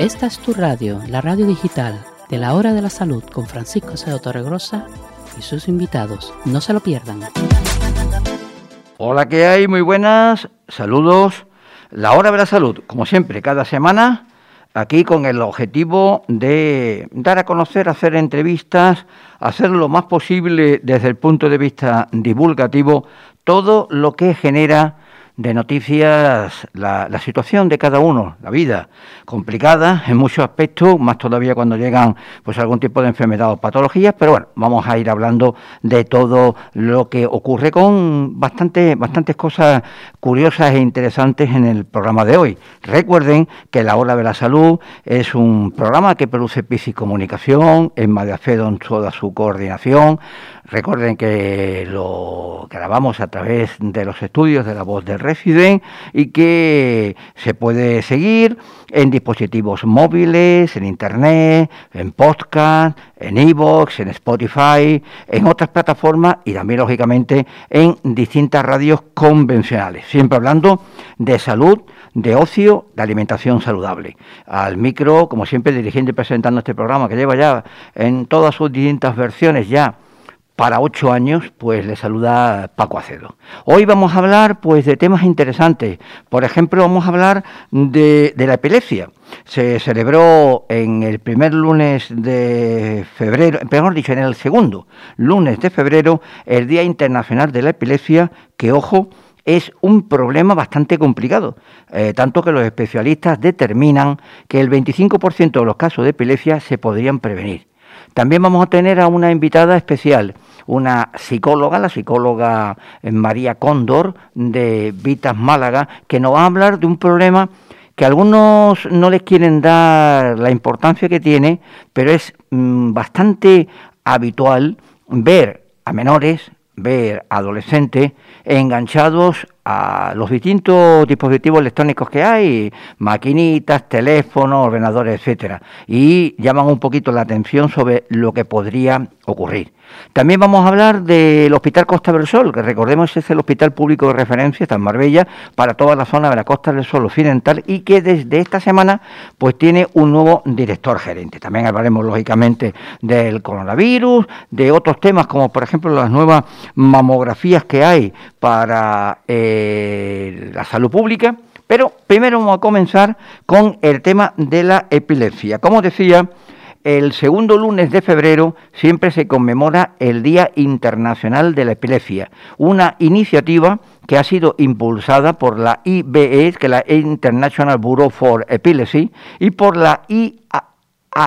Esta es tu radio, la radio digital de la Hora de la Salud con Francisco Cedo Torregrosa y sus invitados. No se lo pierdan. Hola, ¿qué hay? Muy buenas. Saludos. La Hora de la Salud, como siempre, cada semana, aquí con el objetivo de dar a conocer, hacer entrevistas, hacer lo más posible desde el punto de vista divulgativo todo lo que genera de noticias la, situación de cada uno, la vida, complicada en muchos aspectos, más todavía cuando llegan pues algún tipo de enfermedad o patologías, pero bueno, vamos a ir hablando de todo lo que ocurre con bastante, bastantes cosas curiosas e interesantes en el programa de hoy. Recuerden que La Hora de la Salud es un programa que produce Pisi Comunicación, en Madiafedo en toda su coordinación, Recuerden que lo grabamos a través de los estudios de la voz del Resident y que se puede seguir en dispositivos móviles, en Internet, en podcast, en iVoox, en Spotify, en otras plataformas y también, lógicamente, en distintas radios convencionales. Siempre hablando de salud, de ocio, de alimentación saludable. Al micro, como siempre, dirigiendo y presentando este programa que lleva ya en todas sus distintas versiones ya para ocho años, pues le saluda Paco Acedo. Hoy vamos a hablar pues de temas interesantes. Por ejemplo, vamos a hablar de, la epilepsia. Se celebró en el primer lunes de febrero, mejor dicho, en el segundo lunes de febrero, el Día Internacional de la Epilepsia, que ojo, es un problema bastante complicado, eh, tanto que los especialistas determinan que el 25% de los casos de epilepsia se podrían prevenir. También vamos a tener a una invitada especial, una psicóloga, la psicóloga eh, María Cóndor de Vitas Málaga, que nos va a hablar de un problema que algunos no les quieren dar la importancia que tiene, pero es mm, bastante habitual ver a menores, ver adolescentes enganchados a los distintos dispositivos electrónicos que hay, maquinitas, teléfonos, ordenadores, etcétera, y llaman un poquito la atención sobre lo que podría ocurrir. También vamos a hablar del Hospital Costa del Sol, que recordemos es el hospital público de referencia, está en Marbella, para toda la zona de la Costa del Sol occidental y que desde esta semana pues tiene un nuevo director gerente. También hablaremos lógicamente del coronavirus, de otros temas como por ejemplo las nuevas mamografías que hay para eh, la salud pública. Pero primero vamos a comenzar con el tema de la epilepsia. Como decía, el segundo lunes de febrero siempre se conmemora el Día Internacional de la Epilepsia, una iniciativa que ha sido impulsada por la IBE, que es la International Bureau for Epilepsy, y por la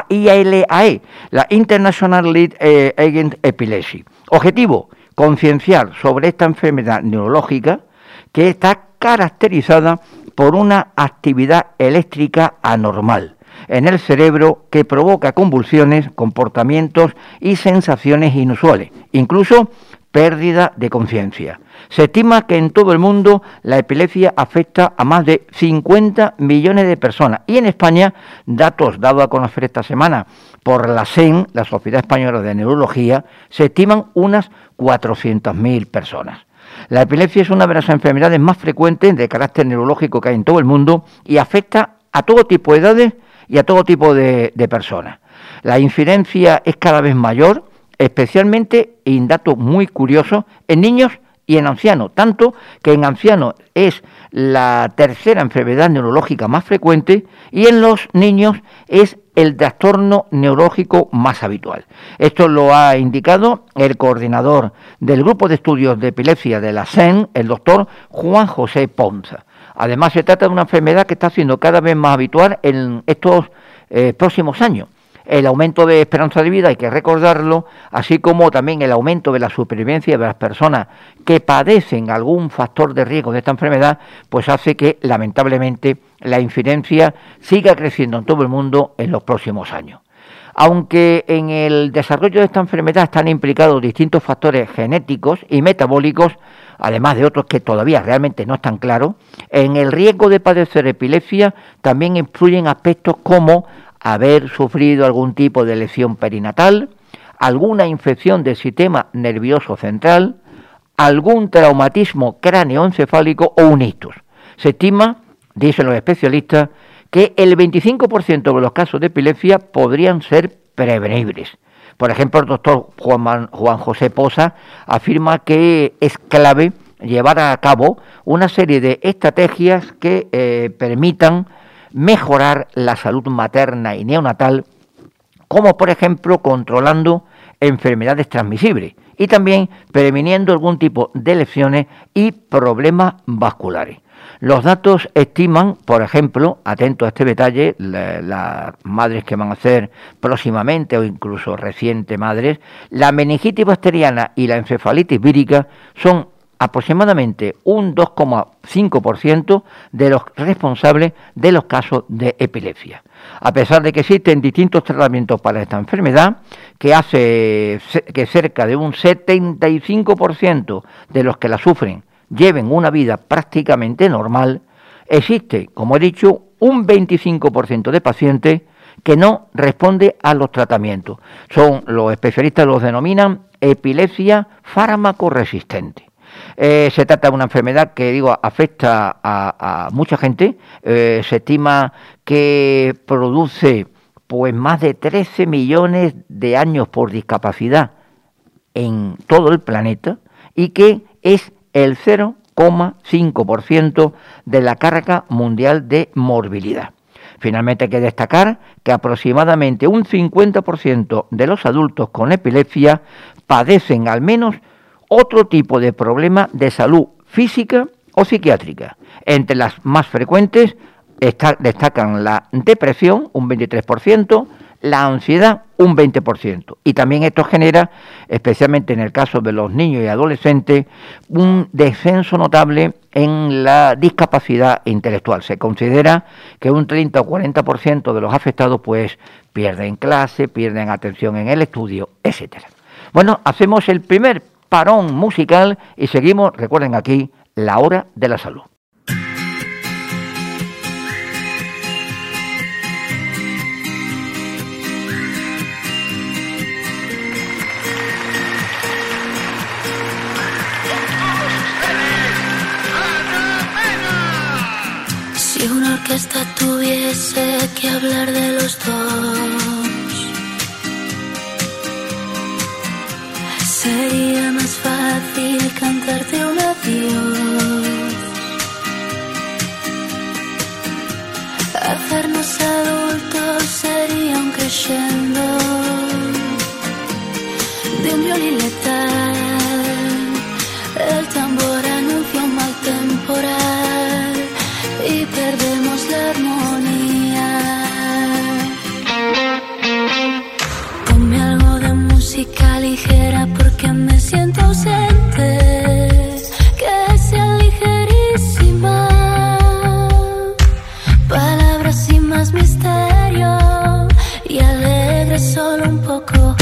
IALAE, la International Lead eh, Against Epilepsy. Objetivo, concienciar sobre esta enfermedad neurológica que está caracterizada por una actividad eléctrica anormal en el cerebro que provoca convulsiones, comportamientos y sensaciones inusuales, incluso pérdida de conciencia. Se estima que en todo el mundo la epilepsia afecta a más de 50 millones de personas y en España, datos dados a conocer esta semana por la SEN, la Sociedad Española de Neurología, se estiman unas 400.000 personas. La epilepsia es una de las enfermedades más frecuentes de carácter neurológico que hay en todo el mundo y afecta a todo tipo de edades y a todo tipo de, personas. La incidencia es cada vez mayor, especialmente, y un dato muy curioso, en niños y en ancianos, tanto que en ancianos es la tercera enfermedad neurológica más frecuente y en los niños es el trastorno neurológico más habitual. Esto lo ha indicado el coordinador del Grupo de Estudios de Epilepsia de la SEN, el doctor Juan José Ponza. Además, se trata de una enfermedad que está siendo cada vez más habitual en estos eh, próximos años. El aumento de esperanza de vida, hay que recordarlo, así como también el aumento de la supervivencia de las personas que padecen algún factor de riesgo de esta enfermedad, pues hace que lamentablemente la incidencia siga creciendo en todo el mundo en los próximos años. Aunque en el desarrollo de esta enfermedad están implicados distintos factores genéticos y metabólicos, además de otros que todavía realmente no están claros, en el riesgo de padecer epilepsia también influyen aspectos como haber sufrido algún tipo de lesión perinatal, alguna infección del sistema nervioso central, algún traumatismo cráneoencefálico o un ictus. Se estima, dicen los especialistas, que el 25% de los casos de epilepsia podrían ser prevenibles. Por ejemplo, el doctor Juan, Juan José Poza afirma que es clave llevar a cabo una serie de estrategias que eh, permitan mejorar la salud materna y neonatal, como por ejemplo controlando enfermedades transmisibles y también previniendo algún tipo de lesiones y problemas vasculares. Los datos estiman, por ejemplo, atento a este detalle, las madres que van a ser próximamente o incluso recientes madres, la meningitis bacteriana y la encefalitis vírica son aproximadamente un 2,5% de los responsables de los casos de epilepsia. A pesar de que existen distintos tratamientos para esta enfermedad, que hace que cerca de un 75% de los que la sufren lleven una vida prácticamente normal, existe, como he dicho, un 25% de pacientes que no responde a los tratamientos. Son los especialistas los denominan epilepsia fármaco resistente. Eh, se trata de una enfermedad que, digo, afecta a, mucha gente. Eh, se estima que produce pues más de 13 millones de años por discapacidad en todo el planeta y que es el 0,5% de la carga mundial de morbilidad. Finalmente hay que destacar que aproximadamente un 50% de los adultos con epilepsia padecen al menos otro tipo de problema de salud física o psiquiátrica. Entre las más frecuentes destacan la depresión, un 23%, la ansiedad, un 20%. Y también esto genera, especialmente en el caso de los niños y adolescentes, un descenso notable en la discapacidad intelectual. Se considera que un 30 o 40% de los afectados pues pierden clase, pierden atención en el estudio, etcétera. Bueno, hacemos el primer parón musical y seguimos, recuerden aquí, la hora de la salud. Si una orquesta tuviese que hablar de los dos Sería más fácil cantarte un adiós. Hacernos adultos sería un crescendo de un violín letal. Siento ausente, que sea ligerísima, palabras sin más misterio y alegre solo un poco.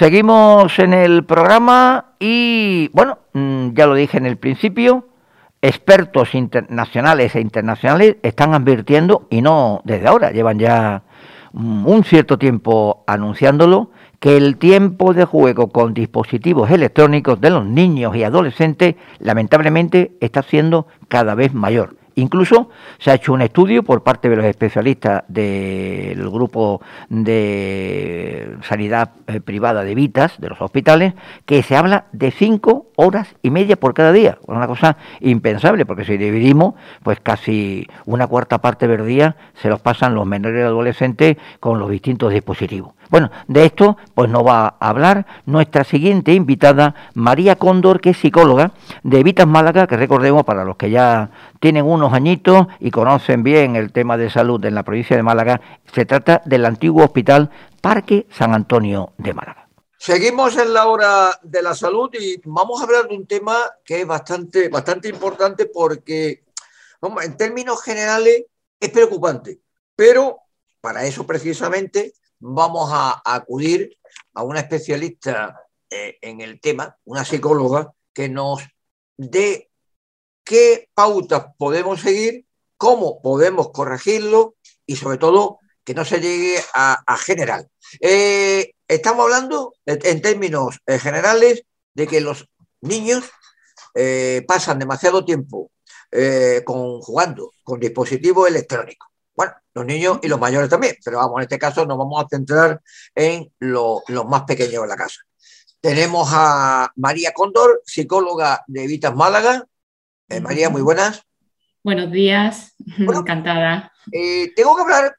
Seguimos en el programa y, bueno, mm, ya lo dije en el principio, expertos internacionales e internacionales están advirtiendo, y no desde ahora, llevan ya mm, un cierto tiempo anunciándolo, que el tiempo de juego con dispositivos electrónicos de los niños y adolescentes lamentablemente está siendo cada vez mayor. Incluso se ha hecho un estudio por parte de los especialistas del grupo de sanidad eh, privada de Vitas, de los hospitales, que se habla de cinco horas y media por cada día. Una cosa impensable, porque si dividimos, pues casi una cuarta parte del día se los pasan los menores y adolescentes con los distintos dispositivos. Bueno, de esto pues nos va a hablar nuestra siguiente invitada, María Cóndor, que es psicóloga de Vitas Málaga, que recordemos para los que ya tienen unos añitos y conocen bien el tema de salud en la provincia de Málaga, se trata del antiguo hospital Parque San Antonio de Málaga. Seguimos en la hora de la salud y vamos a hablar de un tema que es bastante, bastante importante porque, en términos generales, es preocupante. Pero para eso precisamente vamos a, a acudir a una especialista eh, en el tema, una psicóloga, que nos dé qué pautas podemos seguir, cómo podemos corregirlo y sobre todo que no se llegue a, a general. Eh, estamos hablando en, términos eh, generales de que los niños eh, pasan demasiado tiempo eh, con, jugando con dispositivos electrónicos. Bueno, los niños y los mayores también, pero vamos, en este caso nos vamos a centrar en lo- los más pequeños de la casa. Tenemos a María Cóndor, psicóloga de Vitas Málaga. Eh, María, muy buenas. Buenos días, Bueno. encantada. Tengo que hablar,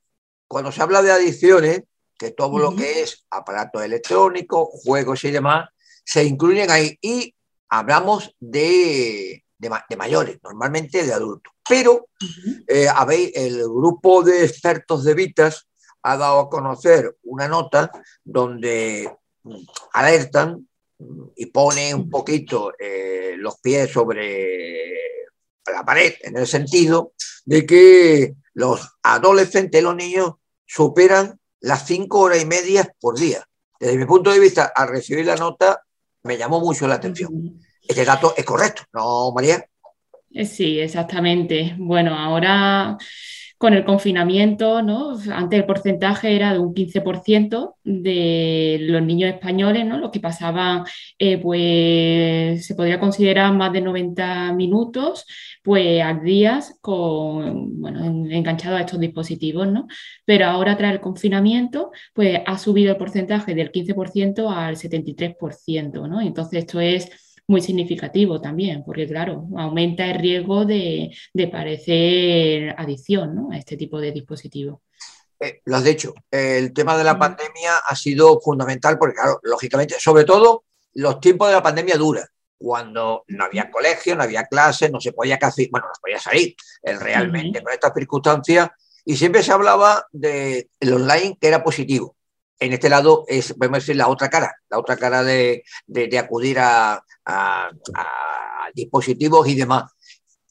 cuando se habla de adicciones, que todo lo Ujú. que es aparatos electrónicos, juegos y demás, se incluyen ahí. Y hablamos de, de de mayores, normalmente de adultos. Pero Ujú. eh, habéis, el grupo de expertos de Vitas ha dado a conocer una nota donde mm, alertan mm, y ponen un poquito eh, los pies sobre la pared, en el sentido de que los adolescentes, los niños, superan las cinco horas y media por día. Desde mi punto de vista, al recibir la nota, me llamó mucho la atención. Este dato es correcto, ¿no, María? Eh, Sí, exactamente. Bueno, ahora con el confinamiento, ¿no? Antes el porcentaje era de un 15% de los niños españoles, ¿no? Los que pasaban, eh, pues se podría considerar más de 90 minutos, pues al día con, bueno, en- enganchados a estos dispositivos, ¿no? Pero ahora tras el confinamiento, pues ha subido el porcentaje del 15% al 73%, ¿no? Entonces esto es muy significativo también, porque claro, aumenta el riesgo de, de padecer adicción, ¿no? a este tipo de dispositivos. Eh, lo has dicho, el tema de la pandemia ha sido fundamental porque, claro, lógicamente, sobre todo los tiempos de la pandemia dura, cuando no había colegio, no había clases, no se podía casi, bueno, no podía salir eh, realmente con estas circunstancias y siempre se hablaba de el online que era positivo. En este lado es, podemos decir, la otra cara, la otra cara de, de- de acudir a, a- a dispositivos y demás.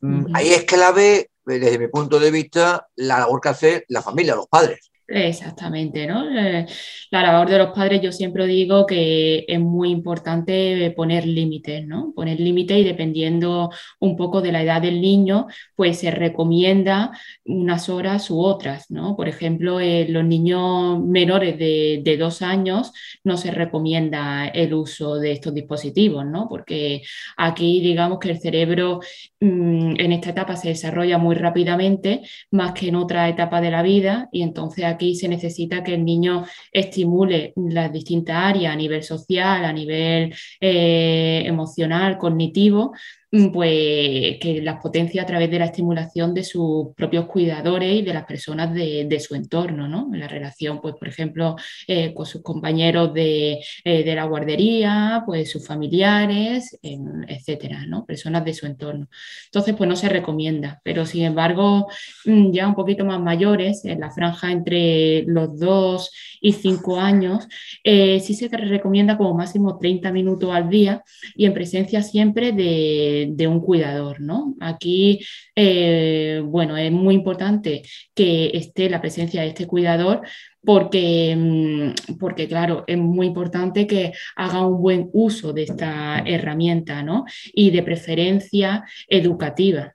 Mm, Ujú. Ahí es clave, desde mi punto de vista, la labor que hace la familia, los padres. Exactamente, ¿no? Eh, la labor de los padres, yo siempre digo que es muy importante poner límites, ¿no? Poner límites y dependiendo un poco de la edad del niño, pues se recomienda unas horas u otras, ¿no? Por ejemplo, en los niños menores de, de, dos años no se recomienda el uso de estos dispositivos, ¿no? Porque aquí digamos que el cerebro mmm, en esta etapa se desarrolla muy rápidamente, más que en otra etapa de la vida, y entonces aquí se necesita que el niño estimule las distintas áreas a nivel social, a nivel eh, emocional, cognitivo, pues que las potencia a través de la estimulación de sus propios cuidadores y de las personas de, su entorno, ¿no? En la relación, pues, por ejemplo, eh, con sus compañeros de, eh, de, la guardería, pues sus familiares, etcétera, ¿no? Personas de su entorno. Entonces, pues no se recomienda, pero sin embargo, mm, ya un poquito más mayores, en la franja entre los dos y cinco años, eh, sí se recomienda como máximo 30 minutos al día y en presencia siempre de de, un cuidador, ¿no? Aquí, eh, bueno, es muy importante que esté la presencia de este cuidador porque, mm, porque, claro, es muy importante que haga un buen uso de esta herramienta, ¿no? Y de preferencia educativa.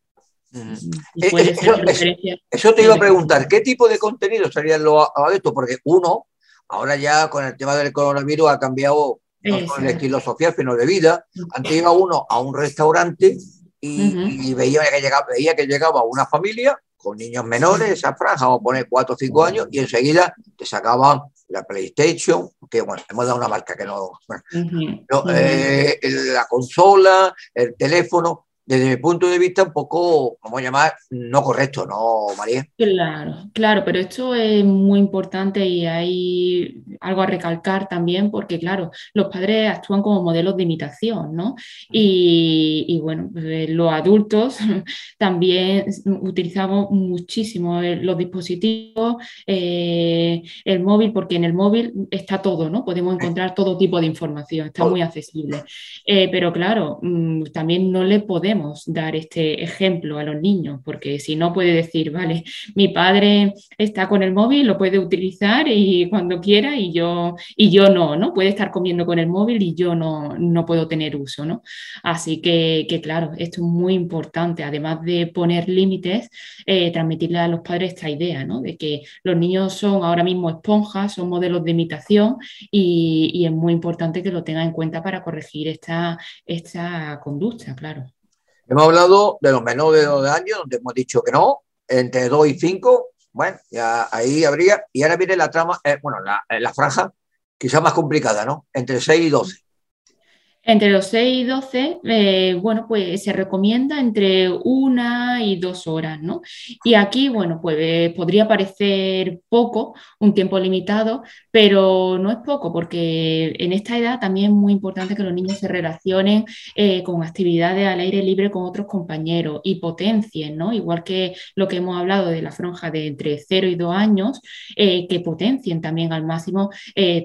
Eh, eh, eso, te iba a preguntar, ¿qué tipo de contenido sería lo esto? Porque uno, ahora ya con el tema del coronavirus ha cambiado no estilo social, sino de vida. Antes iba uno a un restaurante y, veía, que llegaba, veía que llegaba una familia con niños menores, esa franja, vamos a poner 4 o 5 años, y enseguida te sacaban la PlayStation, que bueno, hemos dado una marca que no, eh, la consola, el teléfono, desde mi punto de vista, un poco, vamos a llamar, no correcto, ¿no, María? Claro, claro, pero esto es muy importante y hay algo a recalcar también, porque, claro, los padres actúan como modelos de imitación, ¿no? Y, bueno, pues, los adultos también utilizamos muchísimo los dispositivos, eh, el móvil, porque en el móvil está todo, ¿no? Podemos encontrar todo tipo de información, está muy accesible. Eh, pero, claro, mm, también no le podemos dar este ejemplo a los niños, porque si no puede decir, vale, mi padre está con el móvil, lo puede utilizar y cuando quiera y yo, y yo no, ¿no? Puede estar comiendo con el móvil y yo no, no puedo tener uso, ¿no? Así que, claro, esto es muy importante, además de poner límites, eh, transmitirle a los padres esta idea, ¿no? De que los niños son ahora mismo esponjas, son modelos de imitación y, y es muy importante que lo tengan en cuenta para corregir esta, esta conducta, claro. Hemos hablado de los menores de 12 años, donde hemos dicho que no, entre 2 y 5, bueno, ya ahí habría, y ahora viene la trama, eh, bueno, la, la franja quizás más complicada, ¿no? Entre 6 y 12. Entre los 6 y 12, eh, bueno, pues se recomienda entre una y dos horas, ¿no? Y aquí, bueno, pues podría parecer poco, un tiempo limitado, pero no es poco, porque en esta edad también es muy importante que los niños se relacionen eh, con actividades al aire libre con otros compañeros y potencien, ¿no? Igual que lo que hemos hablado de la franja de entre 0 y 2 años, eh, que potencien también al máximo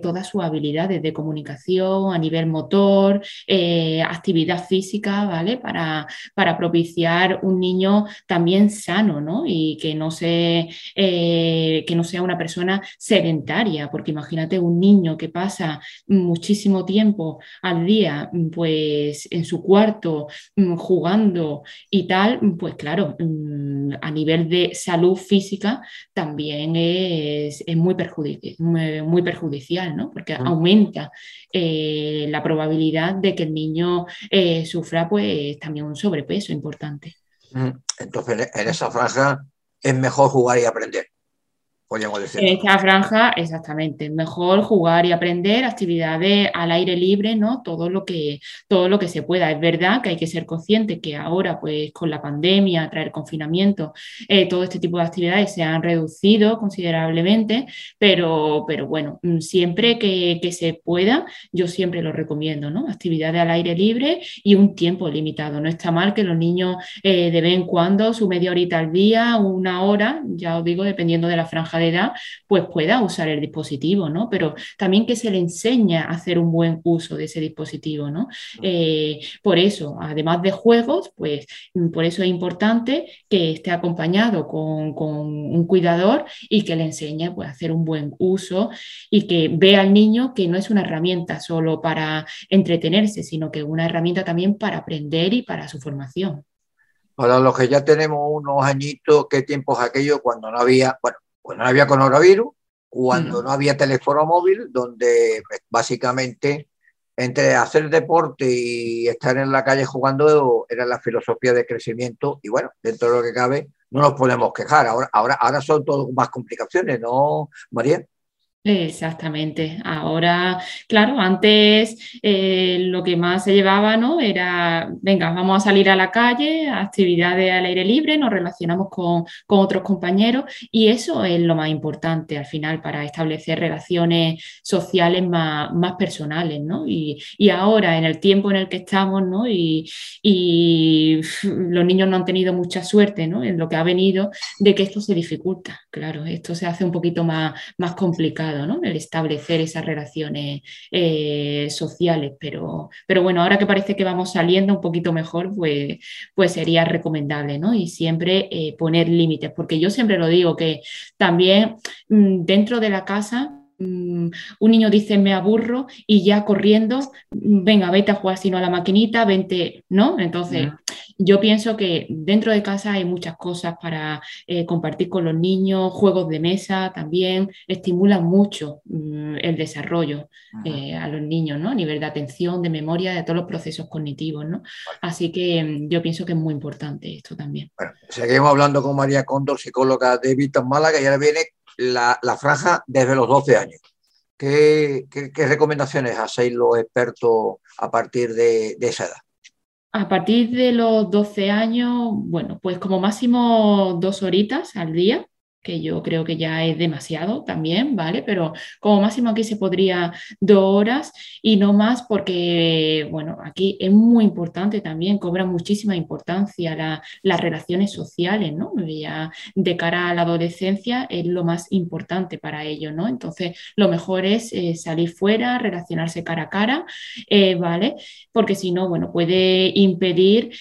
todas sus habilidades de comunicación a nivel motor, eh, actividad física, ¿vale? Para, para, propiciar un niño también sano, ¿no? Y que no, se, eh, que no sea una persona sedentaria, porque imagínate un niño que pasa muchísimo tiempo al día, pues en su cuarto, mm, jugando y tal, pues claro, mm, a nivel de salud física también es, muy, perjudicial, muy, perjudicial, ¿no? Porque aumenta eh, la probabilidad de que el niño eh, sufra pues también un sobrepeso importante. Entonces, en esa franja es mejor jugar y aprender. En esta franja, exactamente, mejor jugar y aprender actividades al aire libre, ¿no? Todo lo que, todo lo que se pueda. Es verdad que hay que ser consciente que ahora, pues con la pandemia, traer confinamiento, eh, todo este tipo de actividades se han reducido considerablemente, pero, pero bueno, mm, siempre que, se pueda, yo siempre lo recomiendo, ¿no? Actividades al aire libre y un tiempo limitado. No está mal que los niños eh, de vez en cuando, su media horita al día, una hora, ya os digo, dependiendo de la franja edad, pues pueda usar el dispositivo, ¿no? Pero también que se le enseña a hacer un buen uso de ese dispositivo, ¿no? Eh, por eso, además de juegos, pues por eso es importante que esté acompañado con, un cuidador y que le enseñe pues, a hacer un buen uso y que vea al niño que no es una herramienta solo para entretenerse, sino que es una herramienta también para aprender y para su formación. Para los que ya tenemos unos añitos, ¿qué tiempos aquellos cuando no había, bueno, cuando no había coronavirus, cuando no había teléfono móvil, donde pues, básicamente entre hacer deporte y estar en la calle jugando era la filosofía de crecimiento y bueno, dentro de lo que cabe no nos podemos quejar. Ahora, ahora, ahora son todo más complicaciones, ¿no, María? Exactamente. Ahora, claro, antes eh, lo que más se llevaba, ¿no? Era, venga, vamos a salir a la calle, actividades al aire libre, nos relacionamos con, otros compañeros y eso es lo más importante al final para establecer relaciones sociales más, personales, ¿no? Y, ahora, en el tiempo en el que estamos, ¿no? Y, los niños no han tenido mucha suerte, ¿no? En lo que ha venido de que esto se dificulta, claro, esto se hace un poquito más, más complicado. El establecer esas relaciones eh, sociales, pero, pero bueno, ahora que parece que vamos saliendo un poquito mejor, pues, pues sería recomendable, ¿no? Y siempre eh, poner límites, porque yo siempre lo digo que también mm, dentro de la casa un niño dice me aburro y ya corriendo, mm, venga, vete a jugar sino a la maquinita, vente, ¿no? Entonces, yo pienso que dentro de casa hay muchas cosas para eh, compartir con los niños, juegos de mesa también estimulan mucho mm, el desarrollo eh, a los niños, ¿no? A nivel de atención, de memoria, de todos los procesos cognitivos, ¿no? Así que mm, yo pienso que es muy importante esto también. Bueno, seguimos hablando con María Cóndor, psicóloga de Vitas Málaga, y ahora viene la, franja desde los 12 años. ¿Qué, recomendaciones hacéis los expertos a partir de esa edad? A partir de los 12 años, bueno, pues como máximo dos horitas al día que yo creo que ya es demasiado también, ¿vale? Pero como máximo aquí se podría dos horas y no más porque, bueno, aquí es muy importante también, cobra muchísima importancia las relaciones sociales, ¿no? Ya de cara a la adolescencia es lo más importante para ellos, ¿no? Entonces, lo mejor es eh, salir fuera, relacionarse cara a cara, eh, ¿vale? Porque si no, bueno, puede impedir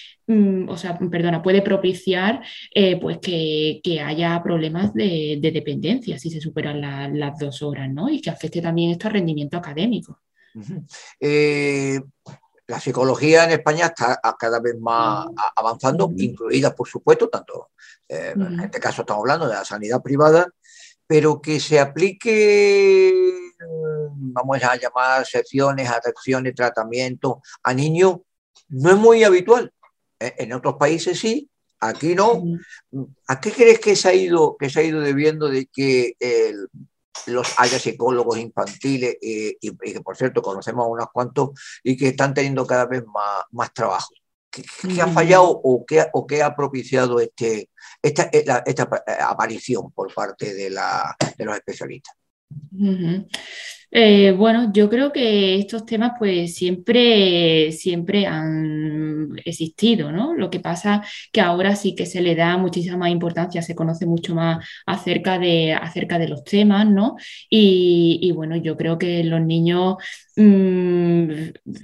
o sea, perdona, puede propiciar eh, pues que, haya problemas de, dependencia si se superan las dos horas, ¿no? Y que afecte también esto al rendimiento académico. Eh, la psicología en España está cada vez más avanzando, incluida, por supuesto, tanto, eh, en este caso estamos hablando de la sanidad privada, pero que se aplique, vamos a llamar secciones, atenciones, tratamiento a niños, no es muy habitual. Eh, en otros países sí, aquí no. ¿A qué crees que se ha ido, que se ha ido debiendo de que los haya psicólogos infantiles y, que por cierto conocemos a unos cuantos y que están teniendo cada vez más, más trabajo? ¿Qué, ha fallado o qué, o qué ha propiciado este, esta, esta, eh, aparición por parte de, la, de los especialistas? Eh, bueno, yo creo que estos temas pues siempre, siempre han existido, ¿no? Lo que pasa que ahora sí que se le da muchísima más importancia, se conoce mucho más acerca de, acerca de los temas, ¿no? Y, bueno, yo creo que los niños, mm,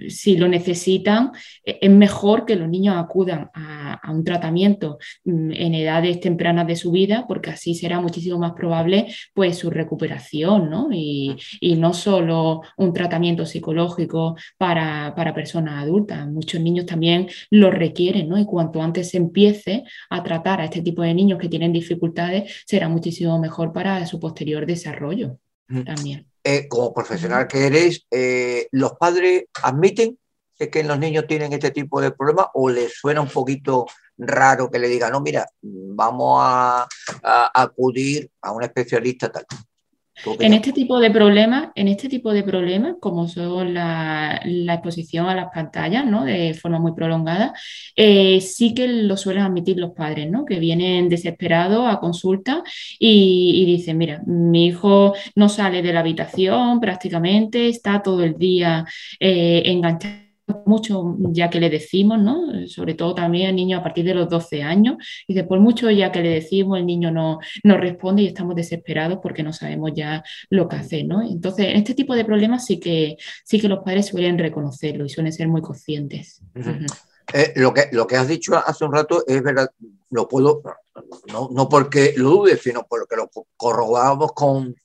si lo necesitan, e, es mejor que los niños acudan a, un tratamiento mm, en edades tempranas de su vida, porque así será muchísimo más probable pues su recuperación, ¿no? Y, y no solo un tratamiento psicológico para, personas adultas, muchos niños también lo requieren, ¿no? Y cuanto antes se empiece a tratar a este tipo de niños que tienen dificultades, será muchísimo mejor para su posterior desarrollo también. Eh, como profesional que eres, eh, ¿los padres admiten que los niños tienen este tipo de problemas o les suena un poquito raro que le digan, no, mira, vamos a acudir a un especialista tal? En este tipo de problemas, en este tipo de problemas, como son la, exposición a las pantallas, ¿no? De forma muy prolongada, eh, sí que lo suelen admitir los padres, ¿no? Que vienen desesperados a consulta y, dicen, mira, mi hijo no sale de la habitación prácticamente, está todo el día eh, enganchado mucho ya que le decimos, ¿no? Sobre todo también al niño a partir de los 12 años, y después mucho ya que le decimos, el niño no, no responde y estamos desesperados porque no sabemos ya lo que hacer, ¿no? Entonces, en este tipo de problemas sí que, sí que los padres suelen reconocerlo y suelen ser muy conscientes. Eh, lo, que, lo que has dicho hace un rato es verdad, lo puedo, no, no porque lo dudes, sino porque lo corroboramos con,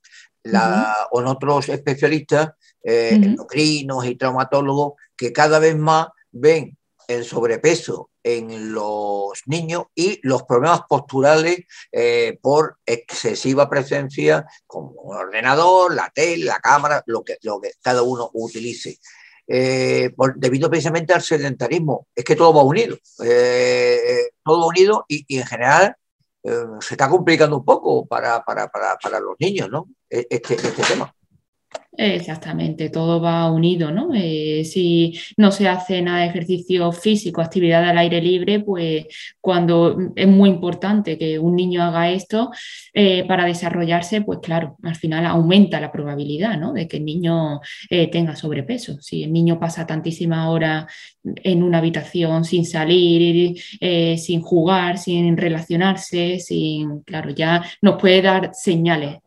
la, con otros especialistas, eh, endocrinos y traumatólogos, que cada vez más ven el sobrepeso en los niños y los problemas posturales eh, por excesiva presencia como un ordenador, la tele, la cámara, lo que, lo que cada uno utilice. Eh, debido precisamente al sedentarismo. Es que todo va unido, eh, todo unido y, y en general se está complicando un poco para, para, para, para los niños, ¿no? E, este, este tema. Exactamente, todo va unido, ¿no? Eh, si no se hace nada de ejercicio físico, actividad al aire libre, pues cuando es muy importante que un niño haga esto eh, para desarrollarse, pues claro, al final aumenta la probabilidad, ¿no? De que el niño eh, tenga sobrepeso. Si el niño pasa tantísimas horas en una habitación sin salir, sin jugar, sin relacionarse, sin, claro, ya nos puede dar señales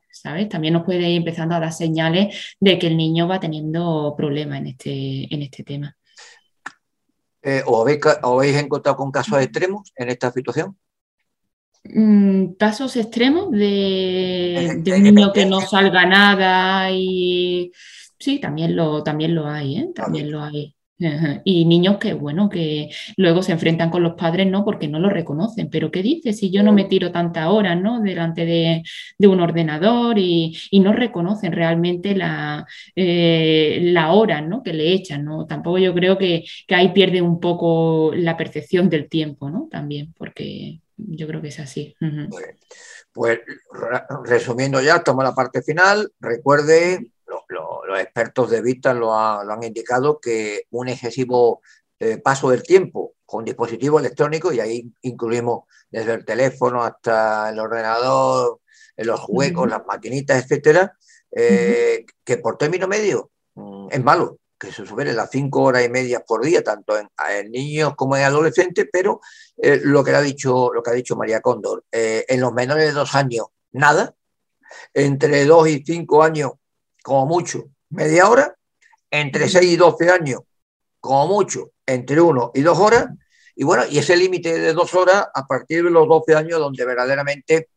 también nos puede ir empezando a dar señales de que el niño va teniendo problemas en este, en este tema. Eh, ¿os, habéis, encontrado con casos extremos en esta situación? Mm, casos extremos de, un niño que no salga nada y sí, también lo, también lo hay, ¿eh? también lo hay. Y niños que, bueno, que luego se enfrentan con los padres, ¿no? Porque no lo reconocen. Pero ¿qué dices si yo no me tiro tantas horas, ¿no? Delante de, un ordenador y, no reconocen realmente la, eh, la hora, ¿no? Que le echan, ¿no? Tampoco yo creo que, ahí pierde un poco la percepción del tiempo, ¿no? También, porque yo creo que es así. Pues resumiendo ya, toma la parte final. Recuerde los expertos de Vista lo, han indicado que un excesivo eh, paso del tiempo con dispositivos electrónicos, y ahí incluimos desde el teléfono hasta el ordenador, los juegos, las maquinitas, etcétera, eh, que por término medio mm, es malo, que se supere las cinco horas y media por día, tanto en, niños como en adolescentes, pero eh, lo, que ha dicho, lo que ha dicho María Cóndor, en los menores de dos años, nada, entre dos y cinco años, como mucho, media hora, entre 6 y 12 años, como mucho, entre 1 y 2 horas, y bueno, y ese límite de 2 horas a partir de los 12 años, donde verdaderamente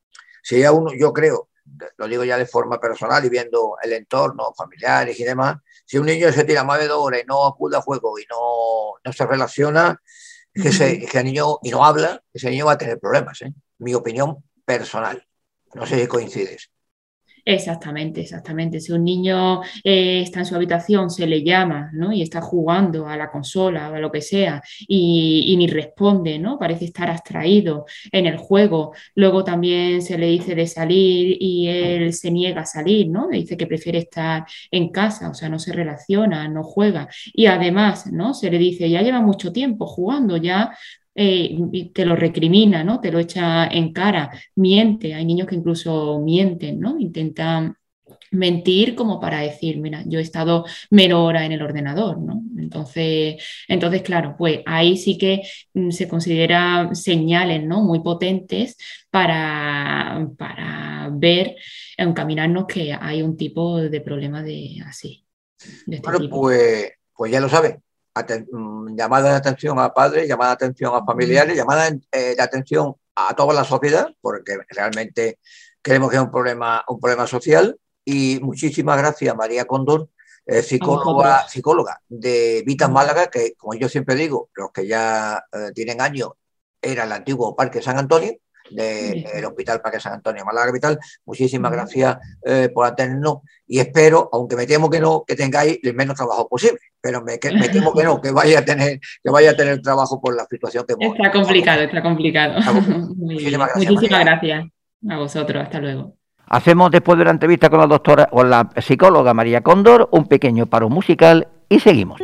sería uno, yo creo, lo digo ya de forma personal y viendo el entorno, familiares y demás, si un niño se tira más de 2 horas y no acude a juego y no, no se relaciona, que, ese, que el niño, y no habla, ese niño va a tener problemas, ¿eh? mi opinión personal. No sé si coincides. Exactamente, exactamente. Si un niño eh, está en su habitación, se le llama, ¿no? Y está jugando a la consola o a lo que sea y, ni responde, ¿no? Parece estar abstraído en el juego. Luego también se le dice de salir y él se niega a salir, ¿no? dice que prefiere estar en casa, o sea, no se relaciona, no juega. Y además, ¿no? Se le dice, ya lleva mucho tiempo jugando, ya eh, te lo recrimina, ¿no? Te lo echa en cara, miente. Hay niños que incluso mienten, ¿no? Intentan mentir como para decir, mira, yo he estado menos hora en el ordenador, ¿no? Entonces, entonces, claro, pues ahí sí que mm, se considera señales, ¿no? Muy potentes para, para ver, encaminarnos que hay un tipo de problema de así. Este bueno, Pues, pues ya lo sabe, Mm, llamada de atención a padres, llamada de atención a familiares, llamada eh, de atención a toda la sociedad, porque realmente creemos que es un problema, un problema social. Y muchísimas gracias, María Condor, eh, psicóloga, psicóloga de Vitas Málaga, que como yo siempre digo, los que ya eh, tienen años, era el antiguo Parque San Antonio, del Hospital Parque San Antonio Málaga Capital. Muchísimas gracias por atendernos y espero, aunque me temo que no, que tengáis el menos trabajo posible pero me, temo que no, que vaya a tener, que vaya a tener trabajo por la situación que hemos. Está complicado, está complicado. Muchísimas gracias. Muchísimas gracias a vosotros, hasta luego. Hacemos después de la entrevista con la doctora o la psicóloga María Cóndor un pequeño paro musical y seguimos.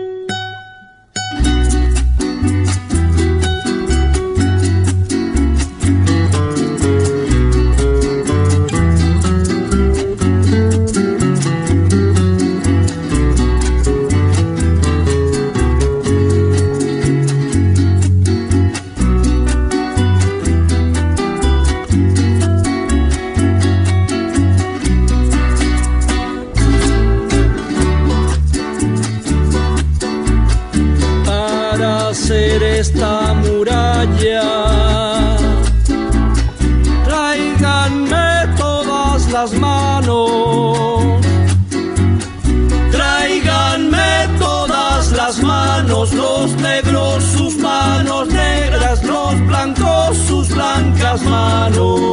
Los negros sus manos negras, los blancos sus blancas manos.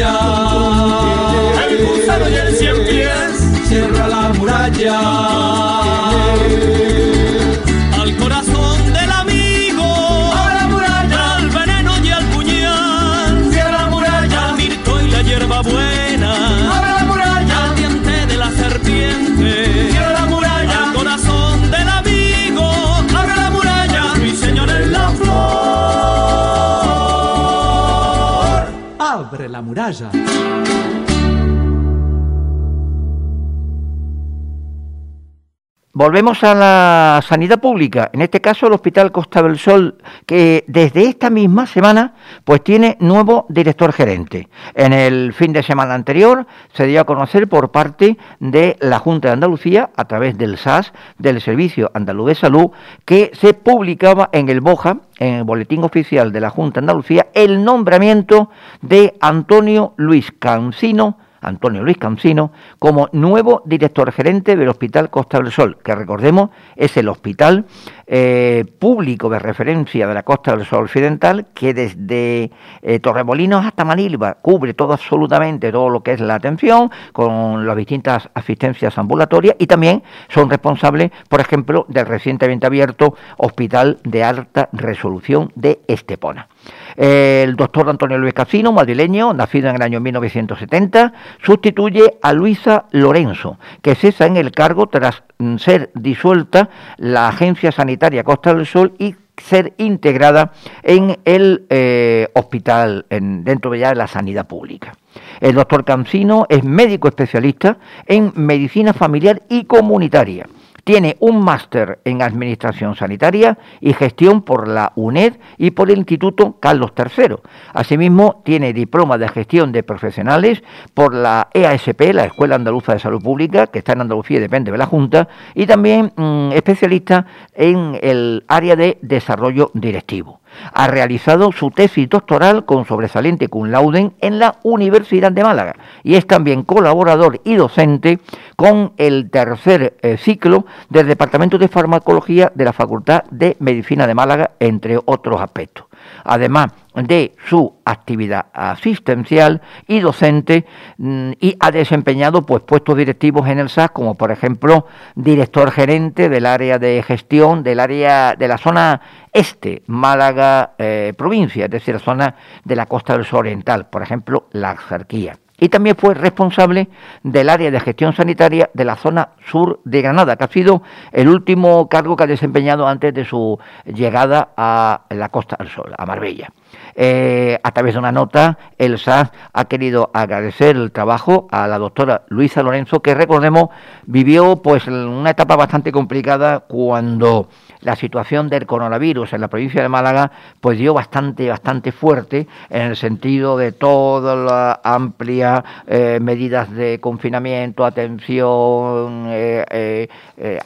el gusano y el cien pies, cierra la muralla. muralla. Volvemos a la sanidad pública, en este caso el Hospital Costa del Sol, que desde esta misma semana pues tiene nuevo director gerente. En el fin de semana anterior se dio a conocer por parte de la Junta de Andalucía, a través del SAS, del Servicio Andaluz de Salud, que se publicaba en el BOJA, en el Boletín Oficial de la Junta de Andalucía, el nombramiento de Antonio Luis Cancino Antonio Luis Cancino, como nuevo director gerente del Hospital Costa del Sol, que recordemos es el hospital eh, público de referencia de la Costa del Sol Occidental, que desde eh, Torremolinos hasta Manilva cubre todo absolutamente todo lo que es la atención, con las distintas asistencias ambulatorias y también son responsables, por ejemplo, del recientemente abierto Hospital de Alta Resolución de Estepona. El doctor Antonio Luis Casino, madrileño, nacido en el año 1970, sustituye a Luisa Lorenzo, que cesa en el cargo tras mm, ser disuelta la Agencia Sanitaria Costa del Sol y ser integrada en el eh, hospital, en, dentro de ya de la sanidad pública. El doctor Cancino es médico especialista en medicina familiar y comunitaria tiene un máster en Administración Sanitaria y Gestión por la UNED y por el Instituto Carlos III. Asimismo, tiene diploma de Gestión de Profesionales por la EASP, la Escuela Andaluza de Salud Pública, que está en Andalucía y depende de la Junta, y también mm, especialista en el área de desarrollo directivo. Ha realizado su tesis doctoral con sobresaliente cum laude en la Universidad de Málaga y es también colaborador y docente con el tercer eh, ciclo del Departamento de Farmacología de la Facultad de Medicina de Málaga, entre otros aspectos además de su actividad asistencial y docente mm, y ha desempeñado pues puestos directivos en el SAS como por ejemplo director gerente del área de gestión del área de la zona este Málaga eh, provincia es decir la zona de la costa del sur oriental por ejemplo la Axarquía y también fue responsable del área de gestión sanitaria de la zona sur de Granada, que ha sido el último cargo que ha desempeñado antes de su llegada a la Costa del Sol, a Marbella. Eh, a través de una nota, el SAS ha querido agradecer el trabajo a la doctora Luisa Lorenzo, que recordemos vivió pues una etapa bastante complicada cuando la situación del coronavirus en la provincia de Málaga pues dio bastante, bastante fuerte en el sentido de todas las amplias eh, medidas de confinamiento, atención, eh, eh,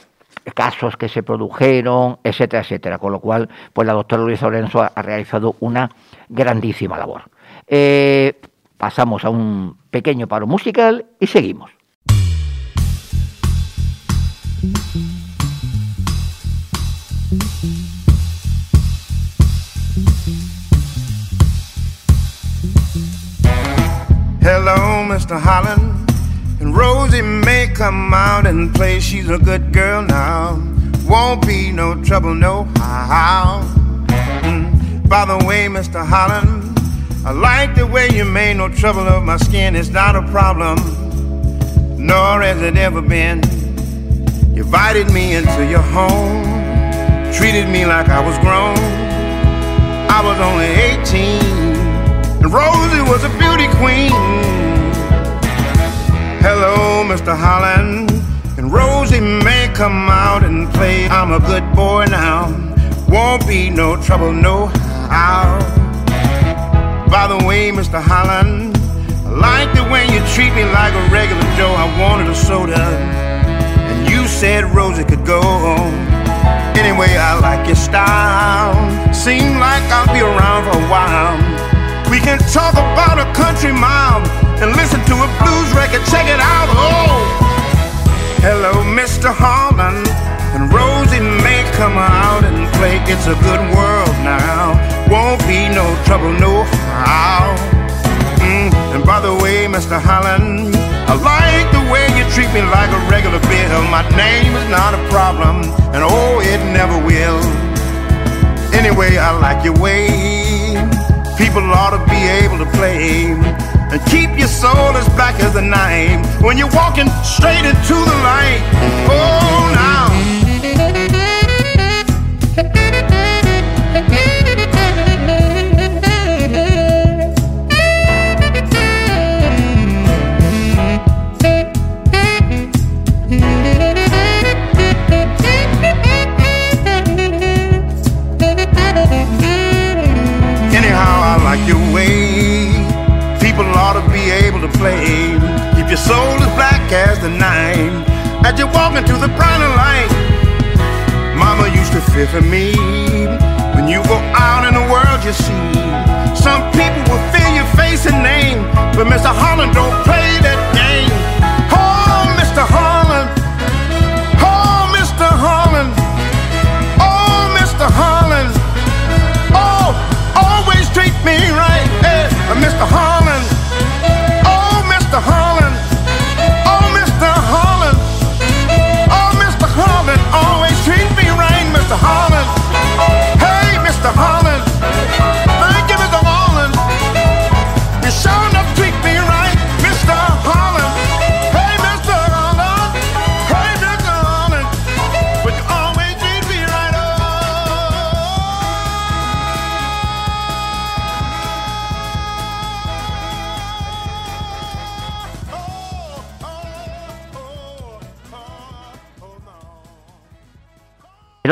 casos que se produjeron, etcétera, etcétera. Con lo cual, pues la doctora Luisa Lorenzo ha, realizado una grandísima labor. pasamos a un pequeño paro musical y seguimos. Mr. Holland. And Rosie may come out and play. She's a good girl now. Won't be no trouble, no how. Mm. By the way, Mr. Holland, I like the way you made no trouble of my skin. It's not a problem, nor has it ever been. You invited me into your home, treated me like I was grown. I was only 18 and Rosie was a beauty queen. Hello, Mr. Holland. And Rosie may come out and play. I'm a good boy now. Won't be no trouble, no how. By the way, Mr. Holland, I like the way you treat me like a regular Joe. I wanted a soda, and you said Rosie could go. Anyway, I like your style. Seem like I'll be around for a while. We can talk about a country mile and listen to a blues record. Check it out. Oh, hello, Mr. Holland. And Rosie may come out and play. It's a good world now. Won't be no trouble, no how. Mm. And by the way, Mr. Holland, I like the way you treat me like a regular bill. My name is not a problem, and oh, it never will. Anyway, I like your way. People ought to be able to play and keep your soul as black as the night when you're walking straight into the light. Oh, now. Soul as black as the night as you're walking through the brighter light. Mama used to fear for me when you go out in the world. You see, some people will fear your face and name, but Mr. Holland don't play that game. Oh, Mr. Holland. the heart.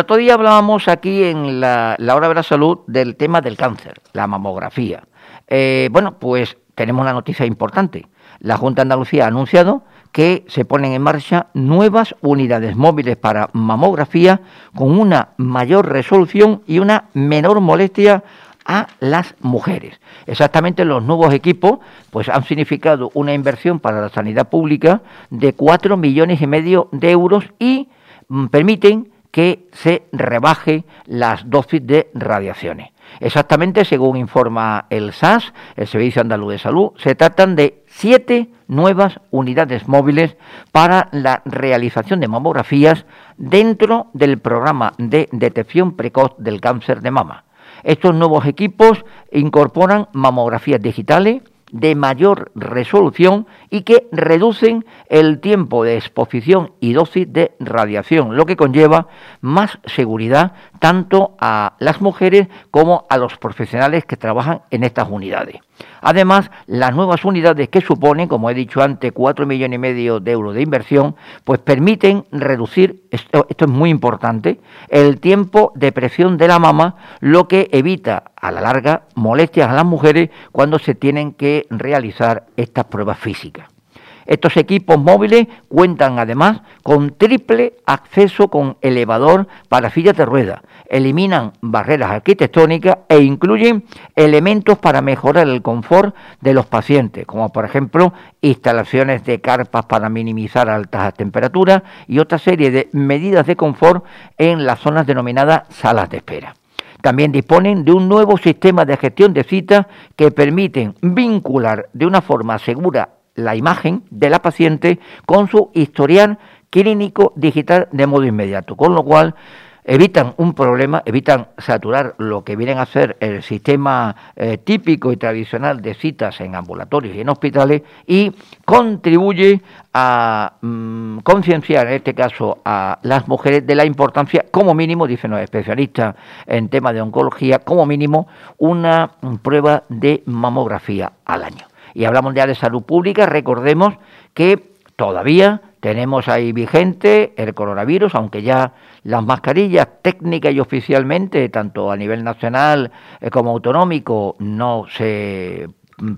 Otro día hablábamos aquí en la, hora de la salud del tema del cáncer, la mamografía. Eh, bueno, pues tenemos una noticia importante. La Junta de Andalucía ha anunciado que se ponen en marcha nuevas unidades móviles para mamografía con una mayor resolución y una menor molestia a las mujeres. Exactamente los nuevos equipos pues han significado una inversión para la sanidad pública de 4 millones y medio de euros y mm, permiten que se rebaje las dosis de radiaciones. Exactamente, según informa el SAS, el Servicio Andaluz de Salud, se tratan de siete nuevas unidades móviles para la realización de mamografías dentro del programa de detección precoz del cáncer de mama. Estos nuevos equipos incorporan mamografías digitales, de mayor resolución y que reducen el tiempo de exposición y dosis de radiación, lo que conlleva más seguridad tanto a las mujeres como a los profesionales que trabajan en estas unidades. Además, las nuevas unidades que suponen, como he dicho antes, 4 millones y medio de euros de inversión, pues permiten reducir, esto, esto es muy importante, el tiempo de presión de la mama, lo que evita a la larga molestias a las mujeres cuando se tienen que realizar estas pruebas físicas. Estos equipos móviles cuentan además con triple acceso con elevador para sillas de ruedas, eliminan barreras arquitectónicas e incluyen elementos para mejorar el confort de los pacientes, como por ejemplo instalaciones de carpas para minimizar altas temperaturas y otra serie de medidas de confort en las zonas denominadas salas de espera. También disponen de un nuevo sistema de gestión de citas que permiten vincular de una forma segura la imagen de la paciente con su historial clínico digital de modo inmediato, con lo cual evitan un problema, evitan saturar lo que vienen a ser el sistema eh, típico y tradicional de citas en ambulatorios y en hospitales y contribuye a mm, concienciar, en este caso, a las mujeres de la importancia, como mínimo, dicen los especialistas en temas de oncología, como mínimo, una prueba de mamografía al año. Y hablamos ya de salud pública, recordemos que todavía tenemos ahí vigente el coronavirus, aunque ya las mascarillas técnicas y oficialmente, tanto a nivel nacional eh, como autonómico, no se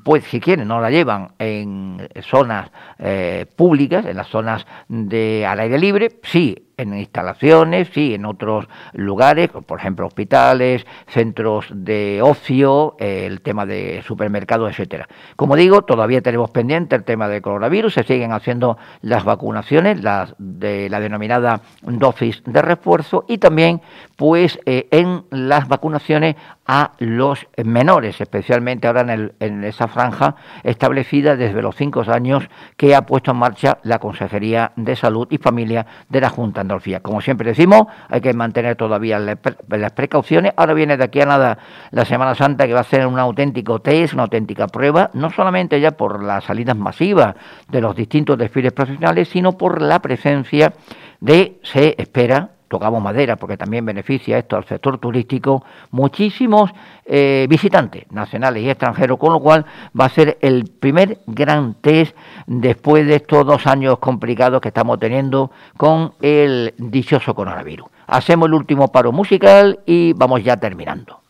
pues si quieren, no la llevan en zonas eh, públicas, en las zonas de al aire libre, sí en instalaciones, sí, en otros lugares, por ejemplo, hospitales, centros de ocio, el tema de supermercados, etcétera. Como digo, todavía tenemos pendiente el tema del coronavirus, se siguen haciendo las vacunaciones, las de la denominada dosis de refuerzo y también pues eh, en las vacunaciones a los menores, especialmente ahora en esa franja establecida desde los cinco años que ha puesto en marcha la Consejería de Salud y Familia de la Junta Como siempre decimos, hay que mantener todavía las precauciones. Ahora viene de aquí a nada la Semana Santa que va a ser un auténtico test, una auténtica prueba, no solamente ya por las salidas masivas de los distintos desfiles profesionales, sino por la presencia de, se espera, tocamos madera porque también beneficia esto al sector turístico, muchísimos eh, visitantes nacionales y extranjeros, con lo cual va a ser el primer gran test después de estos dos años complicados que estamos teniendo con el dichoso coronavirus. Hacemos el último paro musical y vamos ya terminando.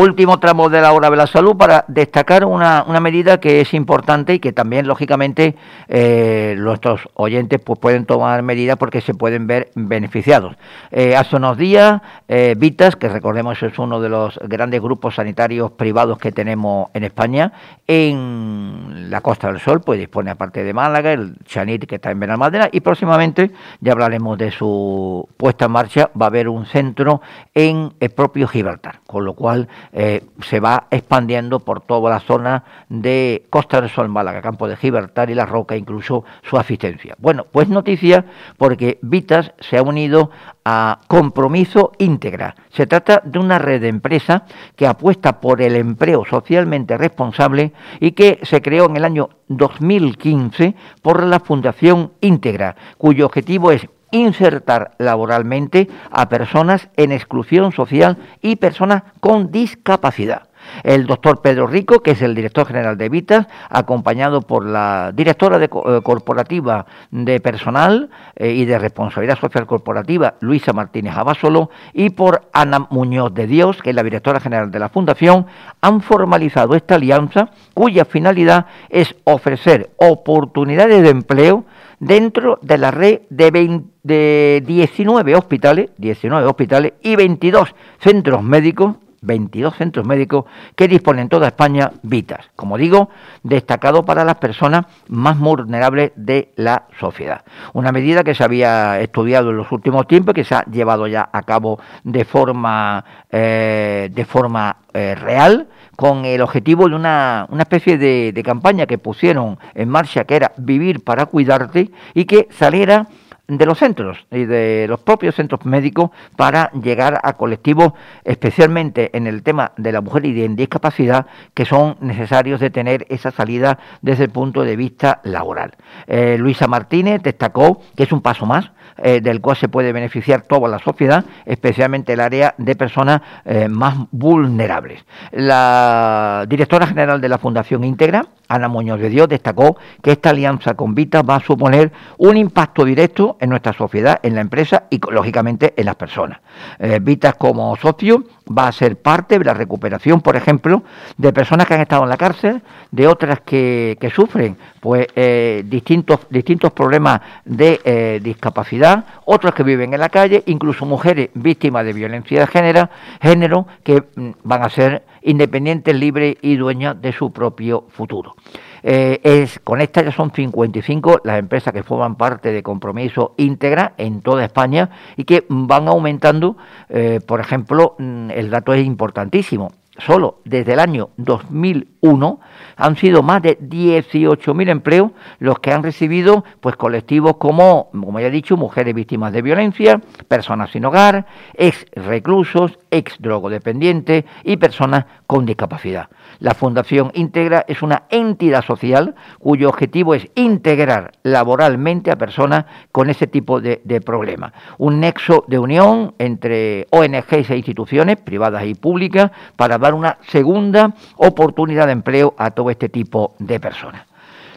Último tramo de la hora de la salud para destacar una, medida que es importante y que también, lógicamente, eh, nuestros oyentes pues, pueden tomar medidas porque se pueden ver beneficiados. Eh, hace unos días, eh, Vitas, que recordemos es uno de los grandes grupos sanitarios privados que tenemos en España, en la Costa del Sol, pues dispone aparte de Málaga, el Chanit que está en Benalmádena, y próximamente, ya hablaremos de su puesta en marcha, va a haber un centro en el propio Gibraltar, con lo cual eh, se va expandiendo por toda la zona de Costa del Sol, Málaga, Campo de Gibraltar y La Roca, incluso su asistencia. Bueno, pues noticia porque Vitas se ha unido a Compromiso Íntegra. Se trata de una red de empresas que apuesta por el empleo socialmente responsable y que se creó en el año 2015 por la Fundación Íntegra, cuyo objetivo es insertar laboralmente a personas en exclusión social y personas con discapacidad. El doctor Pedro Rico, que es el director general de Vitas, acompañado por la directora de, eh, corporativa de personal eh, y de responsabilidad social corporativa, Luisa Martínez Abasolo, y por Ana Muñoz de Dios, que es la directora general de la Fundación, han formalizado esta alianza cuya finalidad es ofrecer oportunidades de empleo dentro de la red de, 20 de 19 hospitales, 19 hospitales y 22 centros médicos 22 centros médicos que disponen en toda España Vitas, como digo, destacado para las personas más vulnerables de la sociedad. Una medida que se había estudiado en los últimos tiempos y que se ha llevado ya a cabo de forma, eh, de forma eh, real con el objetivo de una, una especie de, de campaña que pusieron en marcha que era vivir para cuidarte y que saliera de los centros y de los propios centros médicos para llegar a colectivos, especialmente en el tema de la mujer y de discapacidad, que son necesarios de tener esa salida desde el punto de vista laboral. Eh, Luisa Martínez destacó que es un paso más eh, del cual se puede beneficiar toda la sociedad, especialmente el área de personas eh, más vulnerables. La directora general de la Fundación Íntegra, Ana Muñoz de Dios, destacó que esta alianza con Vita va a suponer un impacto directo en nuestra sociedad, en la empresa y, lógicamente, en las personas. Eh, Vitas como socio va a ser parte de la recuperación, por ejemplo, de personas que han estado en la cárcel, de otras que, sufren pues eh, distintos, distintos problemas de eh, discapacidad, otras que viven en la calle, incluso mujeres víctimas de violencia de género, género que mm, van a ser independientes, libres y dueñas de su propio futuro. Eh, es, con esta ya son 55 las empresas que forman parte de Compromiso Íntegra en toda España y que van aumentando, eh, por ejemplo, mm, el dato es importantísimo, solo desde el año 2001 han sido más de 18.000 empleos los que han recibido pues colectivos como, como ya he dicho, mujeres víctimas de violencia, personas sin hogar, ex reclusos, ex drogodependientes y personas con discapacidad. La Fundación Integra es una entidad social cuyo objetivo es integrar laboralmente a personas con ese tipo de, problemas. Un nexo de unión entre ONGs e instituciones privadas y públicas para dar una segunda oportunidad de empleo a todo este tipo de personas.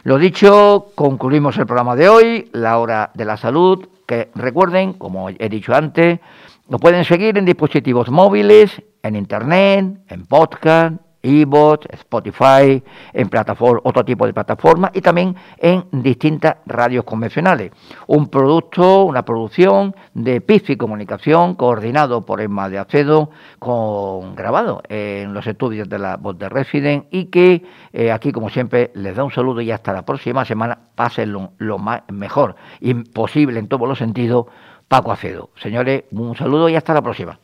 Lo dicho, concluimos el programa de hoy, la hora de la salud, que recuerden, como he dicho antes, nos pueden seguir en dispositivos móviles, en internet, en podcast, iBot, Spotify, en plataforma, otro tipo de plataformas y también en distintas radios convencionales. Un producto, una producción de PIFI Comunicación coordinado por Emma de Acedo, con grabado en los estudios de la voz de Resident y que eh, aquí como siempre les da un saludo y hasta la próxima semana pasen lo, más, mejor y posible en todos los sentidos Paco Acedo. Señores, un saludo y hasta la próxima.